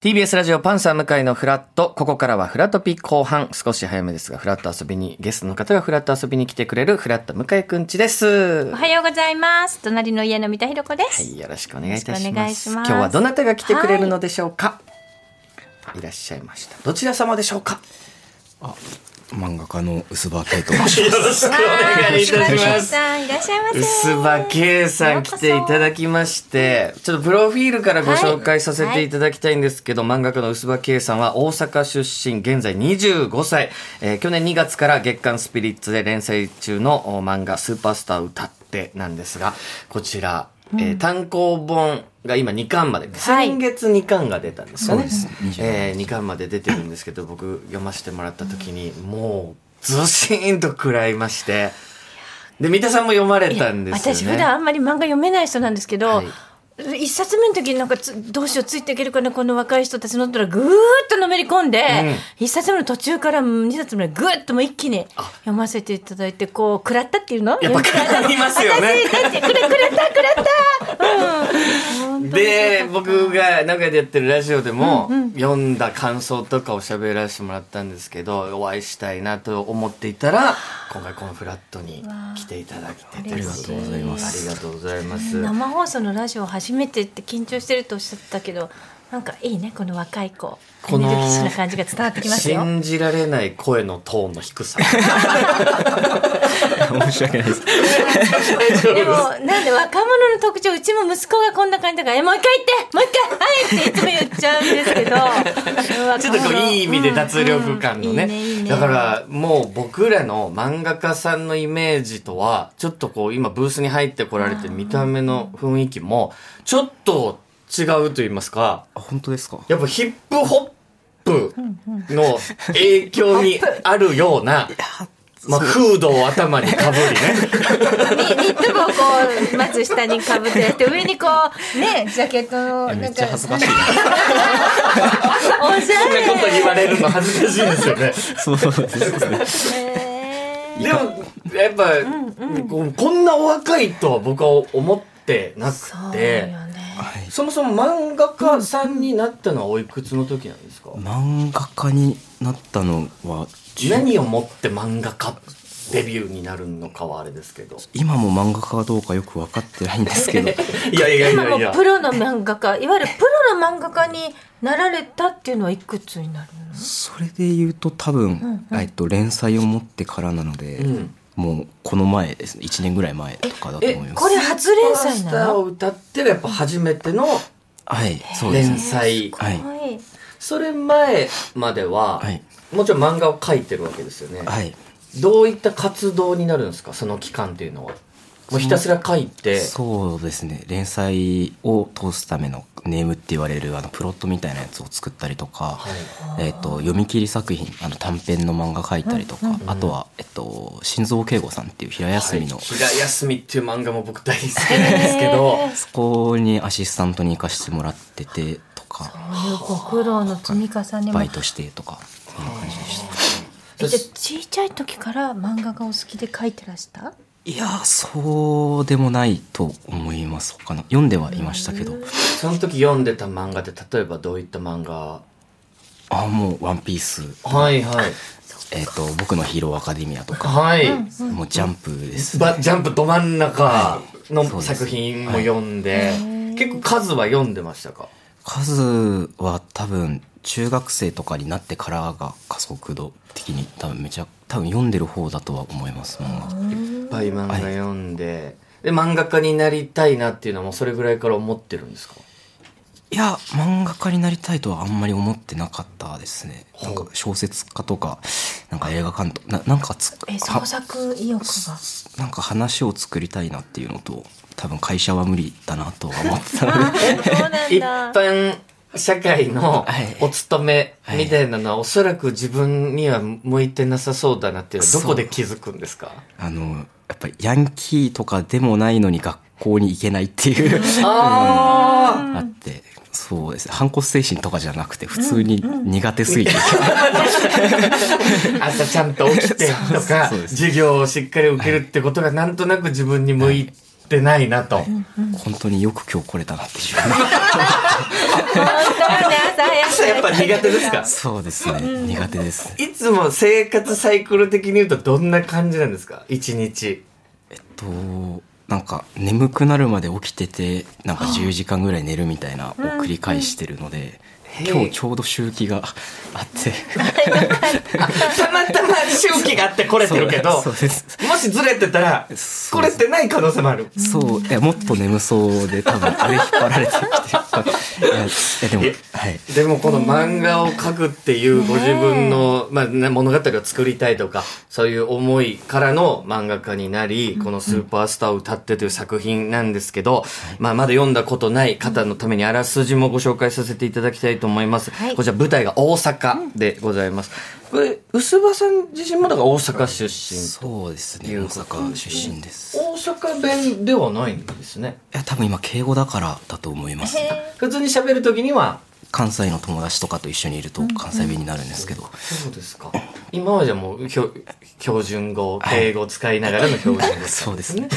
TBS ラジオパンサー向井のフラット。ここからはフラットピ後半。少し早めですが、フラット遊びに、ゲストの方がフラット遊びに来てくれるフラット向井くんちです。おはようございます。隣の家の三田寛子です。はい、よろしくお願いいたします。願いします今日はどなたが来てくれるのでしょうか、い、らっしゃいました。どちら様でしょうか？漫画家の薄葉圭と申しよろしくお願いいたします。さんいらっしゃいませ。薄葉圭さん来ていただきまして、ちょっとプロフィールからご紹介させていただきたいんですけど、漫画家の薄葉圭さんは大阪出身、現在25歳、えー去年2月から月刊スピリッツで連載中のお漫画スーパースター歌ってなんですが、こちら、えー単行本が今2巻まで、はい。先月2巻が出たんですよね。そうです。27え2巻。まで出てるんですけど、僕読ませてもらった時に、もうずしーんと食らいまして、で、三田さんも読まれたんですよね。私普段あんまり漫画読めない人なんですけど、はい一冊目の時になんかつどうしようついていけるかなこの若い人たちのったらぐーっとのめり込んで、一冊目の途中から二冊目ぐーっともう一気に読ませていただいてこう食らったっていうの？やっぱ食らいますよね。た食らった、うん、で、僕が名古屋でやってるラジオでも、読んだ感想とかを喋らせてもらったんですけど、お会いしたいなと思っていたら、今回このフラットに来ていただきてて、ありがとうござい。ますありがとうございます。生放送のラジオ初めてって緊張してるとおっしゃったけどなんかいいねこの若い子エこのネルギッシュな感じが伝わってきますよ。信じられない声のトーンの低さ。申し訳ないです。でもなんで若者の特徴うちも息子がこんな感じだから「えもう一回言ってもう一回はい!」っていつも言っちゃうんですけど ちょっとこういい意味で脱力感のね。うんうんいいねいいねだからもう僕らの漫画家さんのイメージとは、ちょっとこう今ブースに入ってこられてる見た目の雰囲気も、ちょっと違うと言いますか、あ本当ですか？やっぱヒップホップの影響にあるような、まあ、フードを頭にかぶりね。ニニット帽をこうまず下にかぶって上にこうねジャケットのめっなんかちゃ恥ずかしい。おしゃそんなこと言われるの恥ずかしいですよね。そうですね。れでも、やっぱ、こうこんなお若いとは僕は思ってなそうくて、よねはい。そもそも漫画家さんになったのはおいくつの時なんですか、漫画家になったのは10何をもって漫画家デビューになるのかはあれですけど。今も漫画家かどうかよく分かってないんですけど、いやいやい今やいやもプ。ロの漫画家いわゆるプロの漫画家になられたっていうのはいくつになるの？それで言うと多分、えっと連載を持ってからなので、うんもうこの前ですね。1年ぐらい前とかだとえ思います。これ初連載スーパースタなのーを歌ってるやっぱ初めての連ね。載。はいはいそれ前までは、はいもちろん漫画を描いてるわけですよね。はい。どういった活動になるんですか？その期間っていうのは。もうひたすら描いて。そうですね。連載を通すためのネームって言われるあのプロットみたいなやつを作ったりとか、はい。えっと読み切り作品あの短編の漫画描いたりとか、あとは、えっと、心臓慶吾さんっていう平休みの、はい。平休みっていう漫画も僕大好きなんですけど、そこにアシスタントに行かせてもらっててとかそういうご苦労の積み重ねも。バイトしてとかそんな感じでした。えじゃあ小さい時から漫画がお好きで描いてらした？いやそうでもないと思います。他の読んではいましたけど。その時読んでた漫画って例えばどういった漫画？あもう「ワンピース。はいはい。えっ、と「僕のヒーローアカデミア」とか、はい。もうジャンプですばジャンプど真ん中の作品も読んで、結構数は読んでましたか？数は多分中学生とかになってからが加速度的に多分めちゃ多分読んでる方だとは思います漫画ぱい漫画読んで、で、漫画家になりたいなっていうのはもうそれぐらいから思ってるんですか？いや漫画家になりたいとはあんまり思ってなかったですね。なんか小説家とかなんか映画監督ななんかつえは創作意欲が？なんか話を作りたいなっていうのと多分会社は無理だなとは思ってたので。そうなん一だ般社会のはい。お勤めみたいなのはおそらく自分には向いてなさそうだなっていうのはどこで気づくんですか？あのやっぱりヤンキーとかでもないのに学校に行けないっていうああってそうです。ね反骨精神とかじゃなくて普通に苦手すぎて、あ 朝ちゃんと起きてとか授業をしっかり受けるってことがなんとなく自分に向いってないなと。本当によく今日来れたなっていうやっぱ苦手ですか？そうですね、苦手です。いつも生活サイクル的に言うとどんな感じなんですか？一日。えっとなんか眠くなるまで起きててなんか10時間ぐらい寝るみたいなを繰り返してるので、今日ちょうど周期があって。たまたま周期があってこれてるけど、そうです。もしずれてたら、これてない可能性もある。そう。いやもっと眠そうで多分あれ引っ張られてきていやいやでもえはい。でもこの漫画を描くっていうご自分の、まあね、物語を作りたいとか、そういう思いからの漫画家になり、このスーパースターを歌ってという作品なん。ですけど、まあまだ読んだことない方のためにあらすじもご紹介させていただきたいと思います。はい。こちら舞台が大阪でございます。これ、薄葉さん自身もだから大阪出身。そうですね。大阪出身です。大阪弁ではないんですね。いや多分今敬語だからだと思います普通に喋るときには、関西の友達とかと一緒にいると関西弁になるんですけど、そうですか。今はじゃあもう標標準語、敬語を使いながらの標準語、そうですね。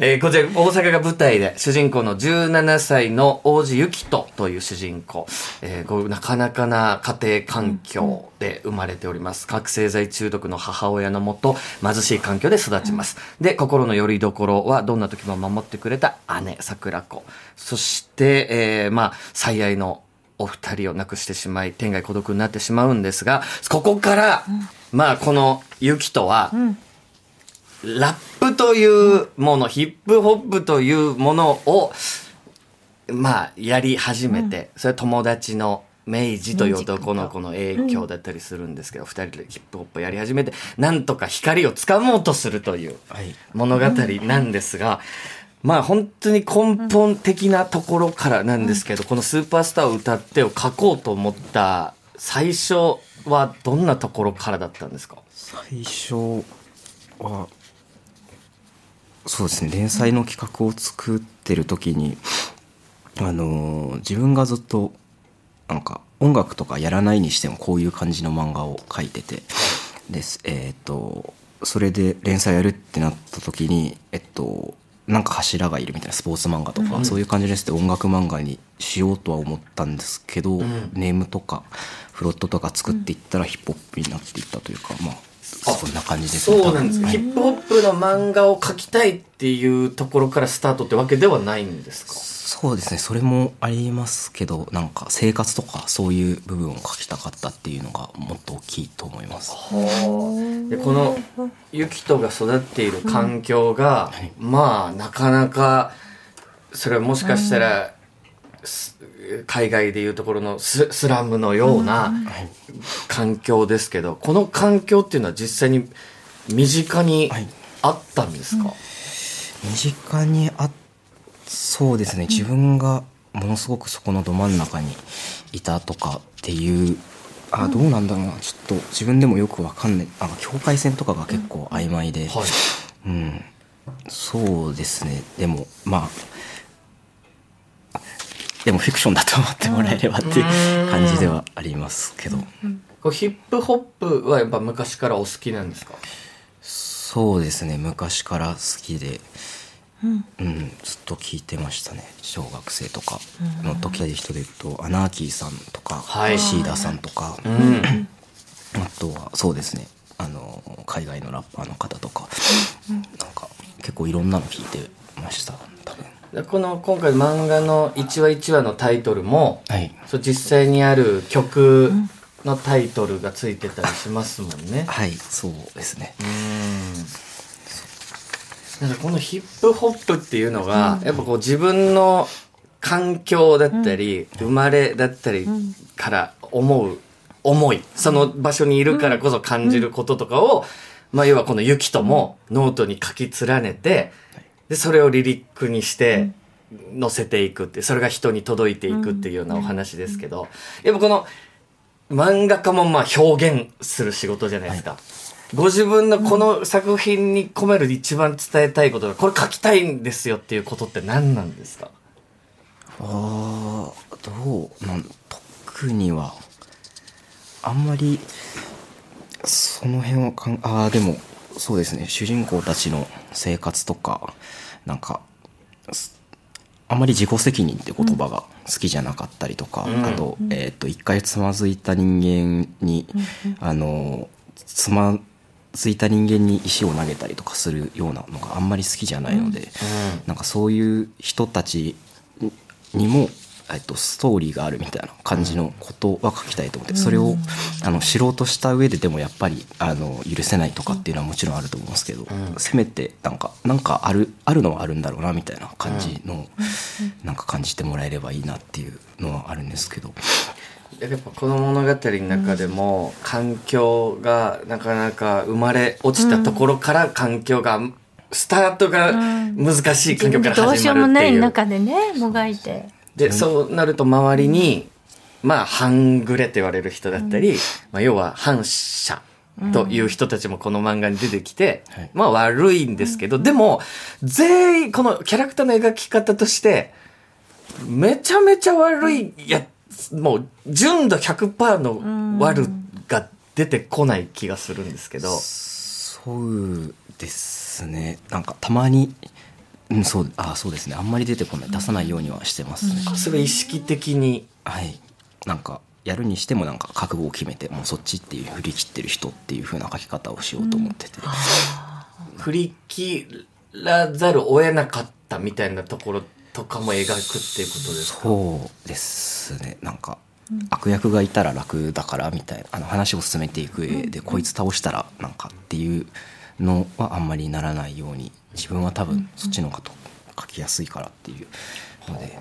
えーこちら大阪が舞台で主人公の17歳の王子ゆきとという主人公、えーこうなかなかな家庭環境で生まれております。覚醒剤中毒の母親のもと貧しい環境で育ちます。で、心の拠り所はどんな時も守ってくれた姉、桜子。そして、えーまあ、最愛のお二人を亡くしてしまい、天涯孤独になってしまうんですが、ここから、まあ、このゆきとは、ラップというもの、ヒップホップというものを、まあ、やり始めて、それは友達の明治という男の子の影響だったりするんですけど、二、人でヒップホップをやり始めて、なんとか光をつかもうとするというはい。物語なんですが、まあ本当に根本的なところからなんですけど、このスーパースターを歌ってを書こうと思った最初はどんなところからだったんですか？最初はそうですね連載の企画を作ってる時にあのー自分がずっとなんか音楽とかやらないにしてもこういう感じの漫画を描いててですえっ、とそれで連載やるってなった時にえっとなんか柱がいるみたいなスポーツ漫画とか、そういう感じですって音楽漫画にしようとは思ったんですけど、ネームとかフロットとか作っていったらヒップホップになっていったというか、まあそんな感じですね。そうなんです。か。多分ヒップホップの漫画を描きたいっていうところからスタートってわけではないんですか？そうですね。それもありますけどなんか生活とかそういう部分を書きたかったっていうのがもっと大きいと思います。でこのユキトが育っている環境が、はい。まあなかなかそれはもしかしたら、す海外でいうところのススラムのようなはい環境ですけどこの環境っていうのは実際に身近にはい。あったんですか、身近にあそうですね。自分がものすごくそこのど真ん中にいたとかっていうあどうなんだろうな。ちょっと自分でもよくわかんない。あの境界線とかが結構曖昧で、はい。うん、そうですね。でもまあでもフィクションだと思ってもらえればっていう感じではありますけど、こうヒップホップはやっぱ昔からお好きなんですか？そうですね昔から好きで、うん。ずっと聞いてましたね。小学生とかの時で人で言うとアナーキーさんとか、はい。シーダさんとか、うん。あとはそうですねあの海外のラッパーの方とか、なんか結構いろんなの聞いてました多分。でこの今回漫画の1話1話のタイトルも、はい。そう実際にある曲のタイトルがついてたりしますもんね。はいそうですね。うん。なんかこのヒップホップっていうのが、やっぱこう自分の環境だったり、生まれだったりから思う思い、その場所にいるからこそ感じることとかを、まあ要はこのユキトもノートに書き連ねて、で、それをリリックにして、載せていくって、それが人に届いていくっていうようなお話ですけど、やっぱこの、漫画家もまあ表現する仕事じゃないですか。ご自分のこの作品に込める一番伝えたいことが、これ書きたいんですよっていうことって何なんですか？ああどうなん特にはあんまりその辺はかんああでもそうですね。主人公たちの生活とかなんかあまり自己責任って言葉が好きじゃなかったりとか、うん。あと,、えー、と一回つまずいた人間に、あのつまずいた人間に石を投げたりとかするようなのがあんまり好きじゃないので、なんかそういう人たちにも、えっと、ストーリーがあるみたいな感じのことは書きたいと思って、それをあの知ろうとした上ででもやっぱりあの許せないとかっていうのはもちろんあると思うんですけど、せめてなんかなんかあるあるのはあるんだろうなみたいな感じの、なんか感じてもらえればいいなっていうのはあるんですけど。やっぱこの物語の中でも環境がなかなか生まれ落ちたところから環境がスタートが難しい環境からどうしようもない始まるっていう。中でねもがいてでそうなると周りにまあ半グレと言われる人だったり、まあ、要は反社という人たちもこの漫画に出てきて、はい。まあ悪いんですけど、でも全員このキャラクターの描き方としてめちゃめちゃ悪いやもう純度100%の悪が出てこない気がするんですけど、そうですね。なんかたまに、うん、そうあそうですね。あんまり出てこない。出さないようにはしてますね、それ意識的に。はい。なんかやるにしてもなんか覚悟を決めてもうそっちっていう振り切ってる人っていう風な書き方をしようと思ってて、振り切らざるを得なかったみたいなところとかも描くっていうことですか？そうですね。なんか、悪役がいたら楽だからみたいなあの話を進めていく上で、こいつ倒したらなんかっていうのはあんまりならないように自分は多分そっちの方が書きやすいからっていうので、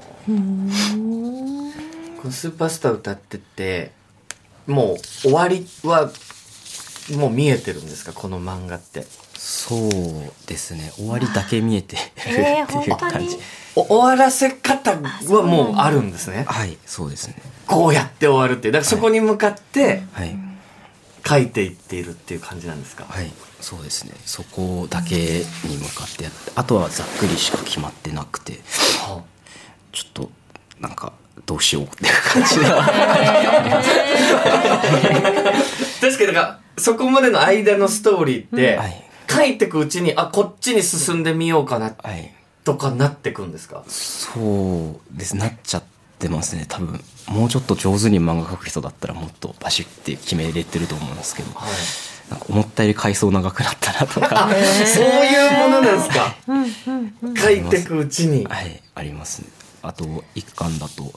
このスーパースター歌っててもう終わりはもう見えてるんですか？この漫画って。そうですね。終わりだけ見えてるえーっていう感じ、お終わらせ方はもうあるんですね。はいそうですね。こうやって終わるってだからそこに向かってはい書いていっているっていう感じなんですか、はいそうですね。そこだけに向かってやってあとはざっくりしか決まってなくてはちょっとなんかどうしようっていう感じで。確かになんかそこまでの間のストーリーって、はい。書いてくうちにあこっちに進んでみようかなはい。とかなってくんですか？そうです。なっちゃってますね多分もうちょっと上手に漫画描く人だったらもっとバシッて決めれてると思うんですけどはい。なんか思ったより回想長くなったなとか。そういうものなんですか？書いてくうちに。はいありますね。あと一巻だと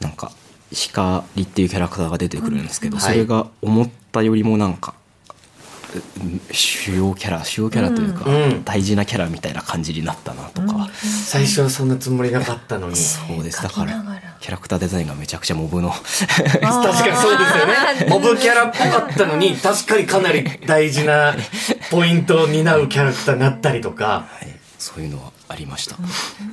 なんか光っていうキャラクターが出てくるんですけど、うん。それが思ったよりもなんか、うん主要キャラ主要キャラというか、うん。大事なキャラみたいな感じになったなとか、最初はそんなつもりなかったのに。そうです。だからキャラクターデザインがめちゃくちゃモブの。確かにそうですよね。モブキャラっぽかったのに、確かにかなり大事なポイントを担うキャラクターになったりとか。はい、そういうのはありました、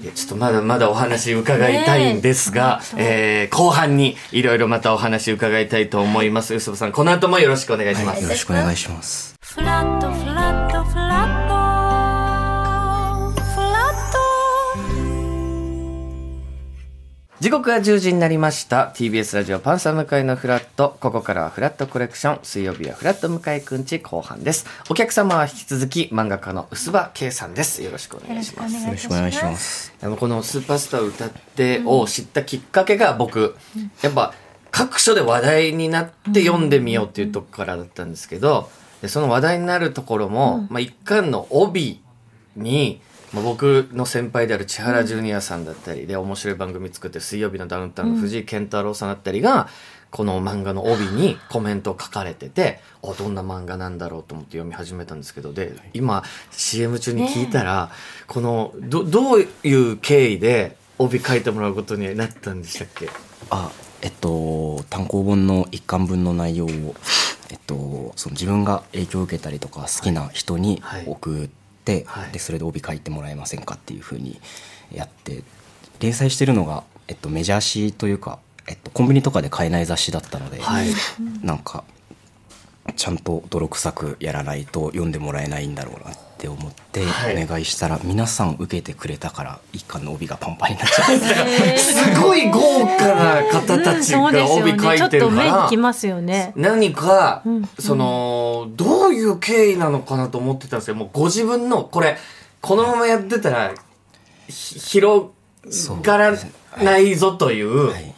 いやちょっとまだまだお話伺いたいんですが、ねええー後半にいろいろまたお話伺いたいと思います。薄葉さん、この後もよろしくお願いします。よろしくお願いします。フラットフラットフラット時刻は10時になりました。TBS ラジオパンサー向井のフラット。ここからはフラットコレクション。水曜日はフラット向井くんち後半です。お客様は引き続き漫画家の薄葉圭さんです。よろしくお願いします。よろしくお願いします。あのこの「スーパースター歌って」を知ったきっかけが僕、やっぱ各所で話題になって読んでみようっていうとこからだったんですけどでその話題になるところも、まあ、一巻の帯に、まあ、僕の先輩である千原ジュニアさんだったりで面白い番組作ってる水曜日のダウンタウンの藤井健太郎さんだったりが、この漫画の帯にコメントを書かれてて、あどんな漫画なんだろうと思って読み始めたんですけど、で、今 CM 中に聞いたら、この、ど、どういう経緯で帯書いてもらうことになったんでしたっけ？あえっと単行本の一巻分の内容を、えっと、その自分が影響を受けたりとか好きな人にはい。送って、はい。でそれで帯書いてもらえませんかっていうふうにやって連載してるのが、えっと、メジャー誌というか、えっと、コンビニとかで買えない雑誌だったので、はい。なんかちゃんと泥臭くやらないと読んでもらえないんだろうなって思ってはい。お願いしたら、皆さん受けてくれたから一巻の帯がパンパンになっちゃって。すごい豪華な方たちが帯書いてるちょっと目からにき、ますよね。何か、その、どういう経緯なのかなと思ってたんですよ。もうご自分の、これ、このままやってたら、ひ広がらないぞという、はい。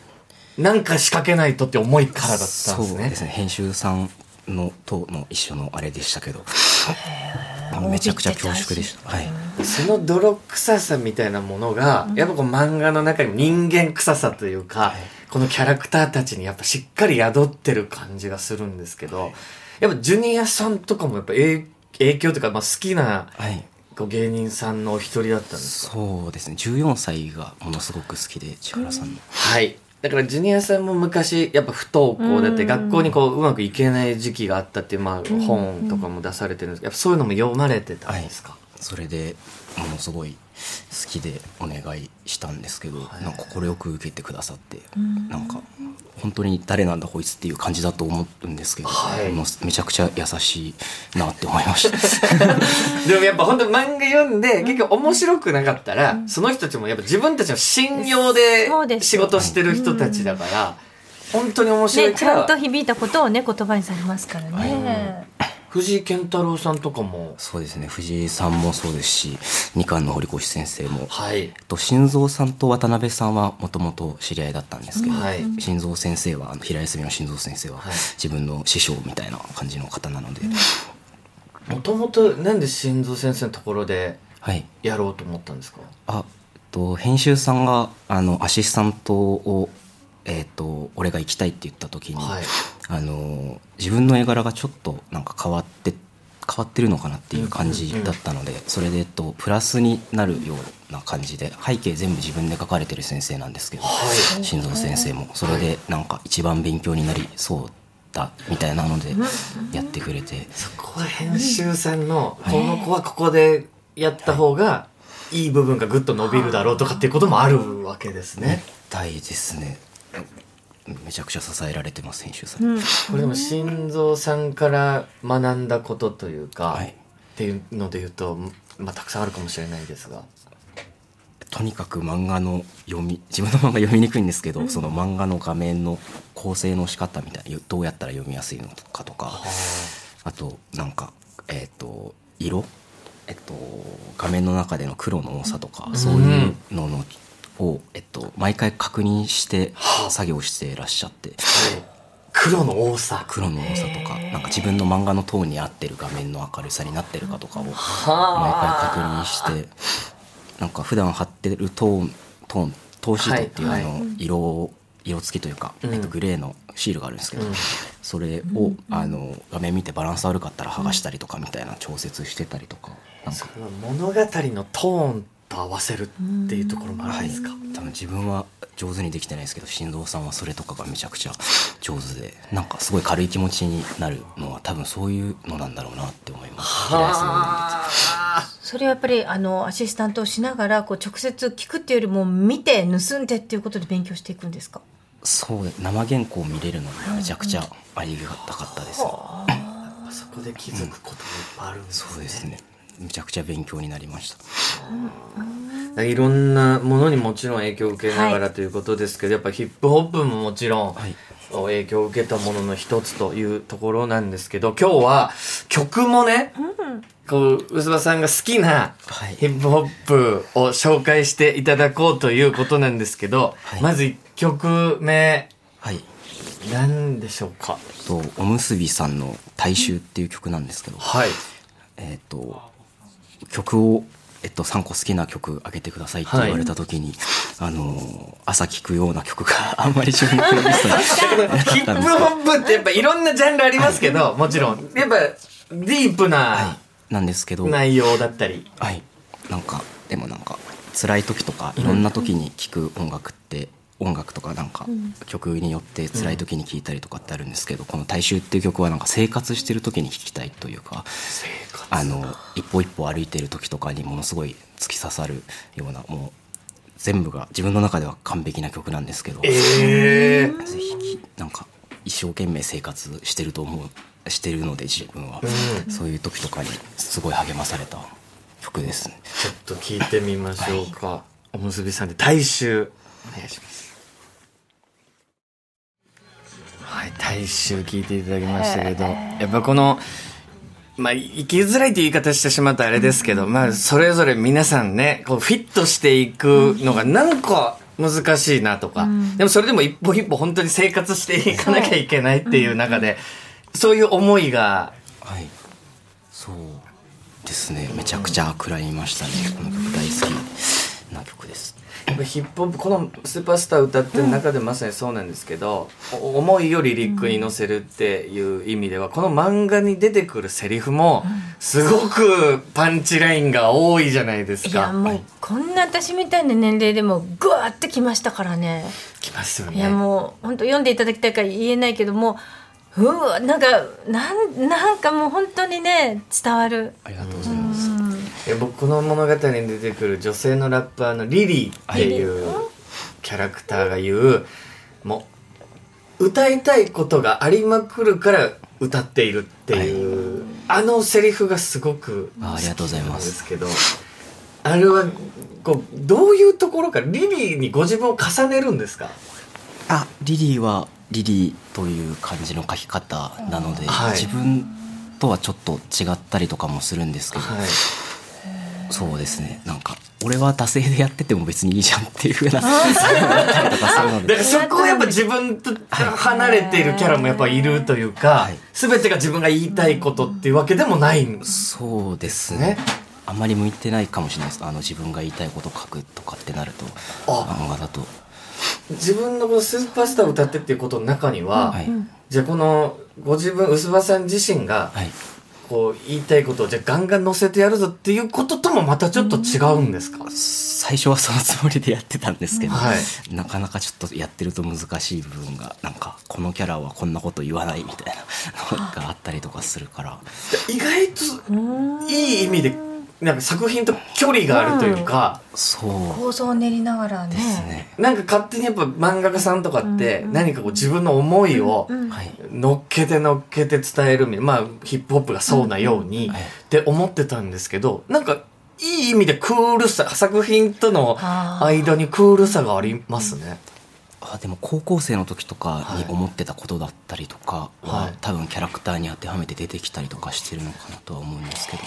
なんか仕掛けないとって思いからだったんですね。そうですね。編集さんのとの一緒のあれでしたけど めちゃくちゃ恐縮でした。はい。その泥臭さみたいなものが、やっぱこう漫画の中にも人間臭さというか、このキャラクターたちにやっぱしっかり宿ってる感じがするんですけど、やっぱジュニアさんとかもやっぱ影影響というか、まあ、好きなはい。こう芸人さんのお一人だったんですか？そうですね。14歳がものすごく好きで千原さんの、はい。だからジュニアさんも昔やっぱ不登校だって学校にこううまくいけない時期があったっていうまあ本とかも出されてるんですけどやっぱそういうのも読まれてたんですか、それでものすごい好きでお願いしたんですけど、なんか快く受けてくださって、なんか本当に誰なんだこいつっていう感じだと思うんですけど、はい。もうめちゃくちゃ優しいなって思いました。でもやっぱ本当漫画読んで結局面白くなかったら、その人たちもやっぱ自分たちの信用で仕事してる人たちだから、本当に面白いね、ちから、ゃんと響いたことをね言葉にされますからね。藤井健太郎さんとかも。そうですね。藤井さんもそうですし二冠の堀越先生も、はい。と心臓さんと渡辺さんはもともと知り合いだったんですけど、はい。心臓先生はあの平休みの心臓先生は、はい。自分の師匠みたいな感じの方なので、もともとなんで心臓先生のところではい。やろうと思ったんですか？あと編集さんがあのアシスタントをえっと俺が行きたいって言った時に、はいあの自分の絵柄がちょっとなんか変わって変わってるのかなっていう感じだったので、それで、えっと、プラスになるような感じで背景全部自分で描かれてる先生なんですけど、はい。心臓先生も。それでなんか一番勉強になりそうだみたいなのでやってくれて、そこは編集さんのこの子はここでやった方がいい部分がぐっと伸びるだろうとかっていうこともあるわけですね。たい。ですねめちゃくちゃ支えられてます編集さん。に、これでも心臓さんから学んだことというか、はい。っていうので言うと、まあ、たくさんあるかもしれないですが。とにかく漫画の読み自分の漫画読みにくいんですけど、その漫画の画面の構成の仕方みたいなどうやったら読みやすいのかとか。あとなんかえっ、と色？えっと画面の中での黒の多さとか、そういうののを、えっと、毎回確認して作業してらっしゃって。黒の多さ。黒の多さとかなんか自分の漫画のトーンに合ってる画面の明るさになってるかとかを毎回確認してなんか普段貼ってるトーントーントーシートっていうはいあの色を色付きというか、えっと、グレーのシールがあるんですけど、それをあの画面見てバランス悪かったら剥がしたりとかみたいな調節してたりとかなんか。物語のトーンと合わせるっていうところもあるんですか？多分自分は上手にできてないですけど心臓さんはそれとかがめちゃくちゃ上手でなんかすごい軽い気持ちになるのは多分そういうのなんだろうなって思います。それはやっぱりあのアシスタントをしながらこう直接聞くっていうよりも見て盗んでっていうことで勉強していくんですか？そうで生原稿を見れるのがめちゃくちゃありがたかったです、そこで気づくこともいっぱいあるんですね。そうですねめちゃくちゃ勉強になりました。いろんなものにもちろん影響を受けながはいらということですけど、やっぱヒップホップももちろんはい。影響を受けたものの一つというところなんですけど、今日は曲もね、こう、薄葉さんが好きなはい。ヒップホップを紹介していただこうということなんですけど、はい。まず1曲目、はい。何でしょうか？とおむすびさんの「大衆」っていう曲なんですけど、はい。えっ、と曲を、えっと、3個好きな曲あげてくださいって言われた時に、あのー朝聴くような曲があんまり自分のプレイリストにヒップホップってやっぱいろんなジャンルありますけど、もちろん。やっぱディープななんですけど、内容だったり。はい、なんかでもなんか辛い時とかいろんな時に聴く音楽って、音楽とかなんか曲によって辛い時に聴いたりとかってあるんですけど、この「大衆」っていう曲はなんか生活してる時に聴きたいというか生活。あの一歩一歩歩いてる時とかにものすごい突き刺さるようなもう全部が自分の中では完璧な曲なんですけど、ええぜひなんか一生懸命生活してると思うしてるので自分は、そういう時とかにすごい励まされた曲ですね。ちょっと聞いてみましょうか。おむすびさんで大衆。お願いします。はい、大衆聞いていただきましたけど、やっぱこのまあ、生きづらいって言い方してしまったらあれですけど、まあ、それぞれ皆さんね、こう、フィットしていくのがなんか難しいなとか、でもそれでも一歩一歩本当に生活していかなきゃいけないっていう中で、そういう思いが、はい。そうですね。めちゃくちゃ食らいましたね。この曲大好きな曲です。ヒップホップこの「スーパースター」歌ってる中でまさにそうなんですけど、お思いをリリックに乗せるっていう意味ではこの漫画に出てくるセリフもすごくパンチラインが多いじゃないですいやか。もうこんな私みたいな年齢でもグワーってきましたからね。きますよね。いやもう本当読んでいただきたいから言えないけどもうわなんかなんなんかもう本当にね伝わる。ありがとうございますえ僕この物語に出てくる女性のラッパーのリリーっていうキャラクターが言うもう歌いたいことがありまくるから歌っているっていう、あのセリフがすごくあありがとうございます。なんですけどあれはこうどういうところかリリーにご自分を重ねるんですか？あリリーはリリーという感じの書き方なので、はい。自分とはちょっと違ったりとかもするんですけど、はいそうですね。なんか俺は惰性でやってても別にいいじゃんっていうふうな思ったりとかするのでだからそこはやっぱ自分と離れているキャラもやっぱいるというか、はい。全てが自分が言いたいことっていうわけでもないんですそうですね。ねあんまり向いてないかもしれないです。あの自分が言いたいこと書くとかってなるとあ。漫画だと。自分のこのスーパースターを歌ってっていうことの中には、はい、じゃあこのご自分薄葉さん自身がはい、こう言いたいことをじゃあガンガン乗せてやるぞっていうことともまたちょっと違うんですか、最初はそのつもりでやってたんですけど、はい。なかなかちょっとやってると難しい部分がなんかこのキャラはこんなこと言わないみたいなのがあったりとかするから。意外といい意味でなんか作品と距離があるというか、そう。構造を練りながらね。ですね、なんか勝手にやっぱ漫画家さんとかって何かこう自分の思いをはい。乗っけて乗っけて伝えるみたいなまあヒップホップがそうなようにはい。って思ってたんですけどなんかいい意味でクールさ作品との間にクールさがありますね。あでも高校生の時とかに思ってたことだったりとかは、はい。多分キャラクターに当てはめて出てきたりとかしてるのかなとは思うんですけど。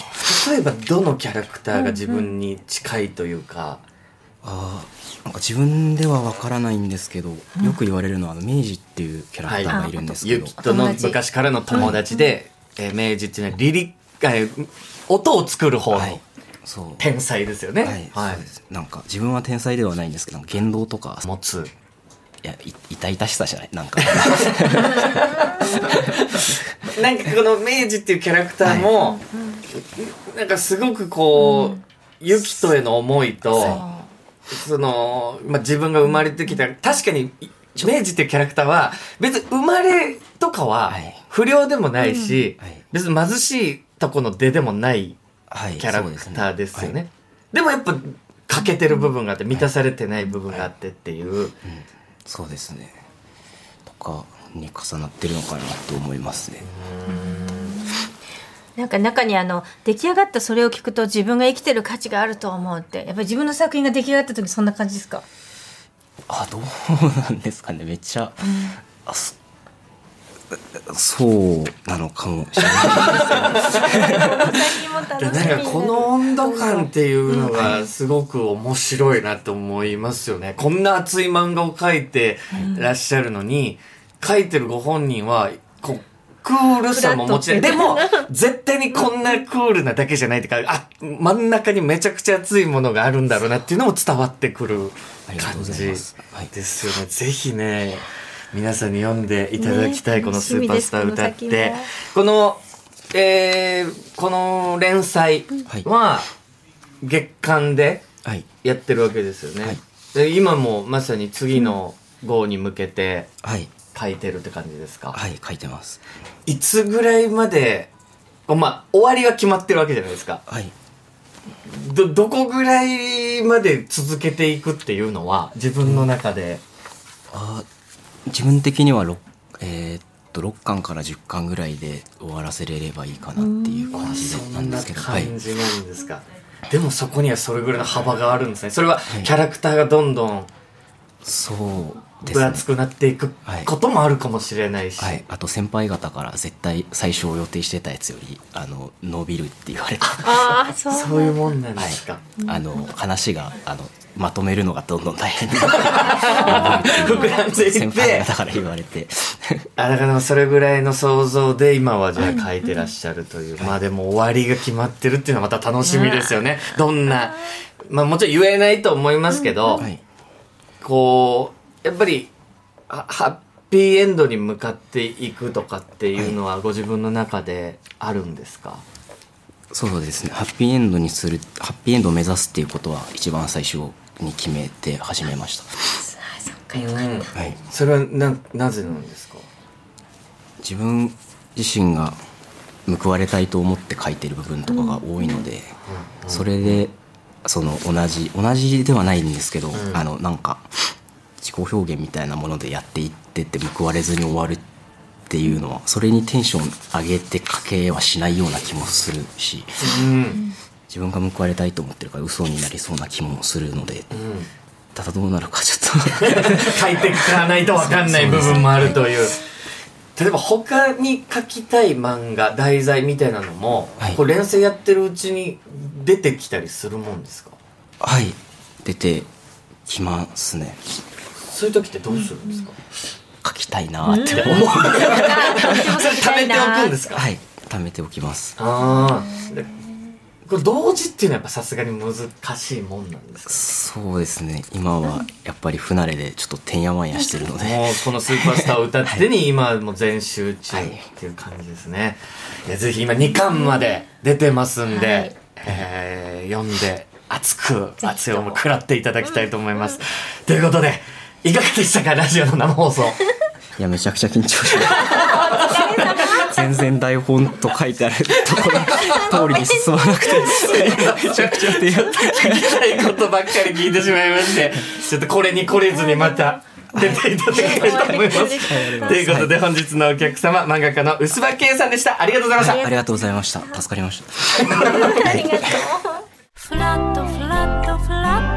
例えばどのキャラクターが自分に近いというか、あーなんか自分ではわからないんですけど、よく言われるのは明治っていうキャラクターがいるんですけど、ゆきとの昔からの友達で、えー明治っていうのはリリえー音を作る方のはい。そう。天才ですよね。はい、はい。そうです。なんか自分は天才ではないんですけど言動とか持つ。いやい痛々しさじゃない？なんか。なんかこの明治っていうキャラクターも、なんかすごくこう、ゆきとへの思いと、その、まあ、自分が生まれてきた、確かに、明治っていうキャラクターは、別に生まれとかははい。不良でもないし、うん。はい。別に貧しいとこの出でもないはいキャラクターですよね。でもやっぱ、欠けてる部分があって、満たされてない部分があってっていう。そうですね。とかに重なってるのかなと思いますね。なんか中にあの出来上がったそれを聞くと自分が生きてる価値があると思うって。やっぱり自分の作品が出来上がった時そんな感じですか？あどうなんですかね。めっちゃ、あそそうなのかもしれないで なんかこの温度感っていうのがすごく面白いなと思いますよね。こんな熱い漫画を描いてらっしゃるのに、描いてるご本人は、こう、クールさももちろん。でも、絶対にこんなクールなだけじゃないっていうか、あ、真ん中にめちゃくちゃ熱いものがあるんだろうなっていうのも伝わってくる感じですよね。ぜひね、皆さんに読んでいただきたい、ねこのスーパースター歌ってす。この、えー、この連載は月間ではいやってるわけですよね。はいで今もまさに次の号に向けてはい書いてるって感じですか、はい書いてますいつぐらいまで、まあ、終わりは決まってるわけじゃないですか。はいど、どこぐらいまで続けていくっていうのは自分の中で。あ自分的には6えーっと6巻から10巻ぐらいで終わらせれればいいかなっていう感じなんですけどはい感じなんですか。でもそこにはそれぐらいの幅があるんですね。それはキャラクターがどんどん。そうですね。分厚くなっていくはいこともあるかもしれないし、はい、あと先輩方から絶対最初予定してたやつよりあの伸びるって言われて。ああそうそういうもんなんですか、あの話があのまとめるのがどんどん大変に 膨らんでいって。先輩方から言われて。あだからそれぐらいの想像で今はじゃあ書いてらっしゃるという、まあでも終わりが決まってるっていうのはまた楽しみですよね、どんなまあもちろん言えないと思いますけど、はいこうやっぱりはハッピーエンドに向かっていくとかっていうのはご自分の中であるんですか、そうですね。ハッピーエンドにするハッピーエンドを目指すっていうことは一番最初に決めて始めました。うんはい。それはななぜなんですか？自分自身が報われたいと思って書いてる部分とかが多いので、それでその同じ同じではないんですけど、ん。あのなんか自己表現みたいなものでやっていってって報われずに終わるっていうのはそれにテンション上げて書けはしないような気もするしうん。自分が報われたいと思ってるから嘘になりそうな気もするのでうん。ただどうなるかちょっと。書いていかないと分かんない部分もあるという例えば他に書きたい漫画題材みたいなのも、はい。こう連載やってるうちに出てきたりするもんですか？はい出てきますね。そういう時ってどうするんですか、書きたいなって思う、それ貯めておくんですか？はい貯めておきます。ああでこれ同時っていうのはやっぱさすがに難しいもんなんですかそうですね。今はやっぱり不慣れでちょっとてんやわんやしてるので。もうこのスーパースターを歌ってに今はもう全集中っていう感じですね。いや、ぜひ今2巻まで出てますんで、はい。えー読んで熱く熱い思い食らっていただきたいと思います。ということで、いかがでしたか？ラジオの生放送。いやめちゃくちゃ緊張します全然台本と書いてあるところ 通りに進まなくて。めちゃくちゃ手や聞きたいことばっかり聞いてしまいまして、ちょっとこれに来れずにまた出ていただきたいと思います。ということで本日のお客様、漫画家の薄葉圭さんでした。ありがとうございました。ありがとうございました。助かりました。ありがとう。フラッ